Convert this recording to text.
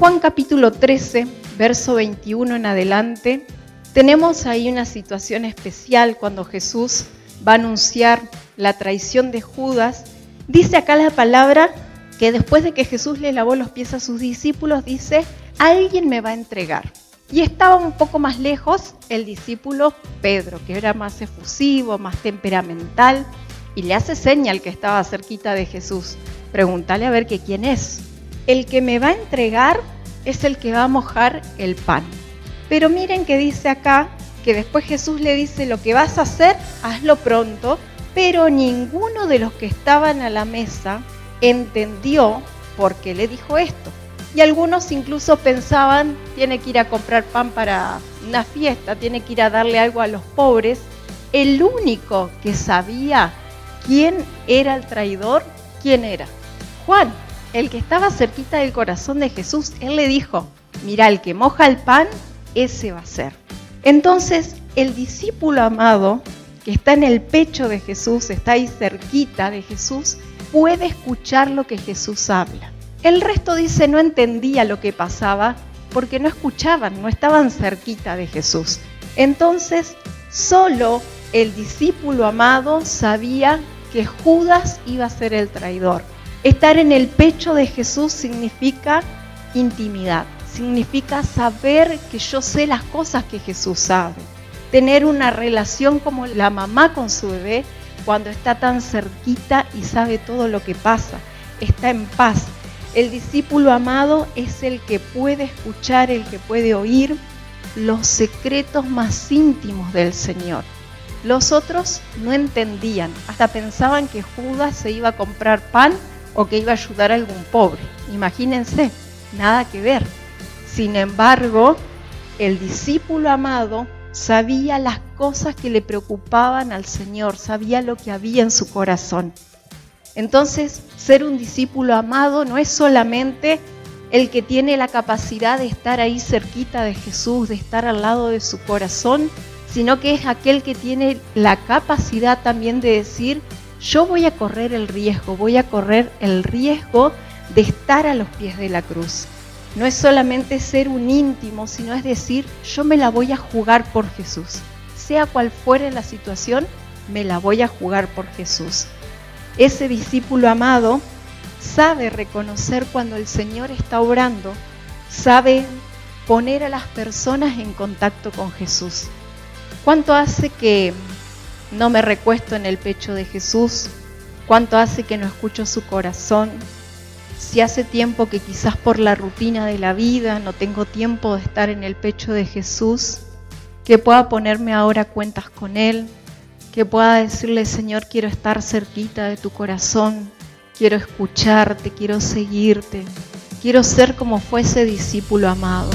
Juan capítulo 13, verso 21 en adelante, tenemos ahí una situación especial cuando Jesús va a anunciar la traición de Judas. Dice acá la palabra que después de que Jesús le lavó los pies a sus discípulos, dice, alguien me va a entregar. Y estaba un poco más lejos el discípulo Pedro, que era más efusivo, más temperamental, y le hace señal que estaba cerquita de Jesús. Pregúntale a ver que quién es. El que me va a entregar es el que va a mojar el pan. Pero miren que dice acá que después Jesús le dice lo que vas a hacer, hazlo pronto, pero ninguno de los que estaban a la mesa entendió por qué le dijo esto. Y algunos incluso pensaban, tiene que ir a comprar pan para una fiesta, tiene que ir a darle algo a los pobres. El único que sabía quién era el traidor, quién era. Juan, el que estaba cerquita del corazón de Jesús, él le dijo, mira, el que moja el pan, ese va a ser. Entonces, el discípulo amado, que está en el pecho de Jesús, está ahí cerquita de Jesús, puede escuchar lo que Jesús habla. El resto dice no entendía lo que pasaba porque no escuchaban, no estaban cerquita de Jesús. Entonces, solo el discípulo amado sabía que Judas iba a ser el traidor. Estar en el pecho de Jesús significa intimidad, significa saber que yo sé las cosas que Jesús sabe. Tener una relación como la mamá con su bebé cuando está tan cerquita y sabe todo lo que pasa, está en paz, el discípulo amado es el que puede escuchar, el que puede oír los secretos más íntimos del Señor. Los otros no entendían, hasta pensaban que Judas se iba a comprar pan o que iba a ayudar a algún pobre. Imagínense, nada que ver. Sin embargo, el discípulo amado sabía las cosas que le preocupaban al Señor, sabía lo que había en su corazón. Entonces, ser un discípulo amado no es solamente el que tiene la capacidad de estar ahí cerquita de Jesús, de estar al lado de su corazón, sino que es aquel que tiene la capacidad también de decir, yo voy a correr el riesgo, voy a correr el riesgo de estar a los pies de la cruz. No es solamente ser un íntimo, sino es decir, yo me la voy a jugar por Jesús. Sea cual fuere la situación, me la voy a jugar por Jesús. Ese discípulo amado sabe reconocer cuando el Señor está obrando, sabe poner a las personas en contacto con Jesús. ¿Cuánto hace que no me recuesto en el pecho de Jesús? ¿Cuánto hace que no escucho su corazón? Si hace tiempo que quizás por la rutina de la vida no tengo tiempo de estar en el pecho de Jesús, que pueda ponerme ahora cuentas con Él, que pueda decirle, Señor, quiero estar cerquita de tu corazón, quiero escucharte, quiero seguirte, quiero ser como fuese discípulo amado.